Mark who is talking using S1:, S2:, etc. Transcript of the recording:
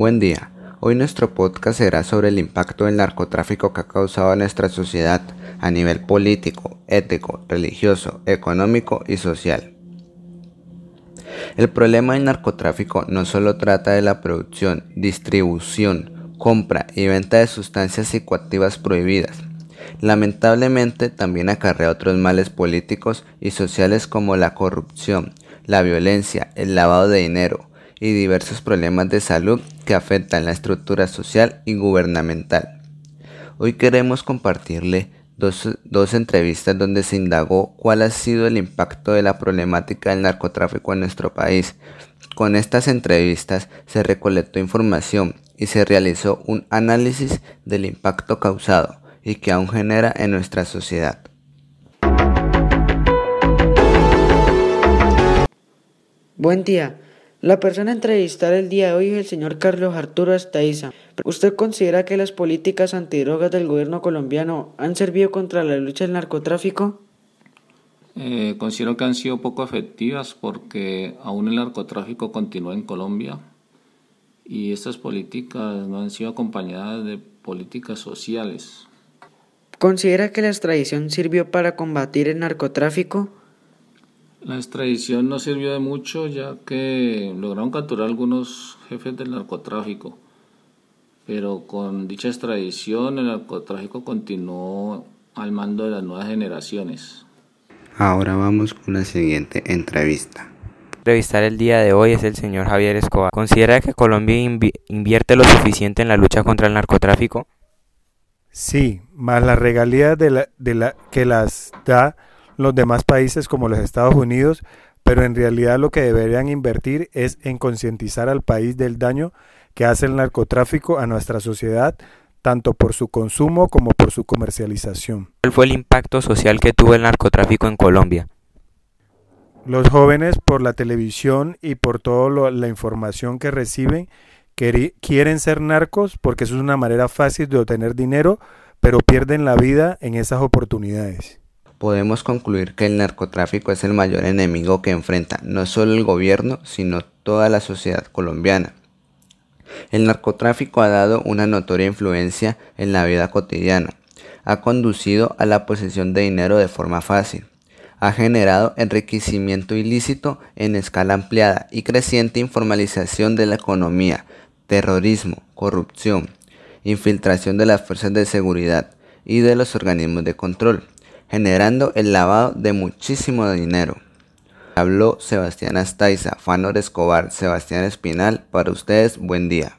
S1: Buen día. Hoy nuestro podcast será sobre el impacto del narcotráfico que ha causado a nuestra sociedad a nivel político, ético, religioso, económico y social. El problema del narcotráfico no solo trata de la producción, distribución, compra y venta de sustancias psicoactivas prohibidas. Lamentablemente también acarrea otros males políticos y sociales como la corrupción, la violencia, el lavado de dinero y diversos problemas de salud que afectan la estructura social y gubernamental. Hoy queremos compartirle dos, entrevistas donde se indagó cuál ha sido el impacto de la problemática del narcotráfico en nuestro país. Con estas entrevistas se recolectó información y se realizó un análisis del impacto causado y que aún genera en nuestra sociedad.
S2: Buen día. La persona entrevistada el día de hoy es el señor Carlos Arturo Astaiza. ¿Usted considera que las políticas antidrogas del gobierno colombiano han servido contra la lucha del narcotráfico?
S3: Eh, considero que han sido poco efectivas porque aún el narcotráfico continúa en Colombia y estas políticas no han sido acompañadas de políticas sociales.
S2: ¿Considera que la extradición sirvió para combatir el narcotráfico?
S3: La extradición no sirvió de mucho ya que lograron capturar algunos jefes del narcotráfico, pero con dicha extradición el narcotráfico continuó al mando de las nuevas generaciones.
S1: Ahora vamos con la siguiente entrevista.
S4: Entrevistar el día de hoy es el señor Javier Escobar. ¿Considera que Colombia invierte lo suficiente en la lucha contra el narcotráfico?
S5: Sí, más las regalías de la, de la, que las da los demás países como los Estados Unidos, pero en realidad lo que deberían invertir es en concientizar al país del daño que hace el narcotráfico a nuestra sociedad, tanto por su consumo como por su comercialización.
S4: ¿Cuál fue el impacto social que tuvo el narcotráfico en Colombia?
S5: Los jóvenes por la televisión y por toda la información que reciben quieren ser narcos porque eso es una manera fácil de obtener dinero, pero pierden la vida en esas oportunidades
S1: podemos concluir que el narcotráfico es el mayor enemigo que enfrenta no solo el gobierno, sino toda la sociedad colombiana. El narcotráfico ha dado una notoria influencia en la vida cotidiana, ha conducido a la posesión de dinero de forma fácil, ha generado enriquecimiento ilícito en escala ampliada y creciente informalización de la economía, terrorismo, corrupción, infiltración de las fuerzas de seguridad y de los organismos de control, generando el lavado de muchísimo dinero. Habló Sebastián Astaiza, Fanor Escobar, Sebastián Espinal, para ustedes buen día.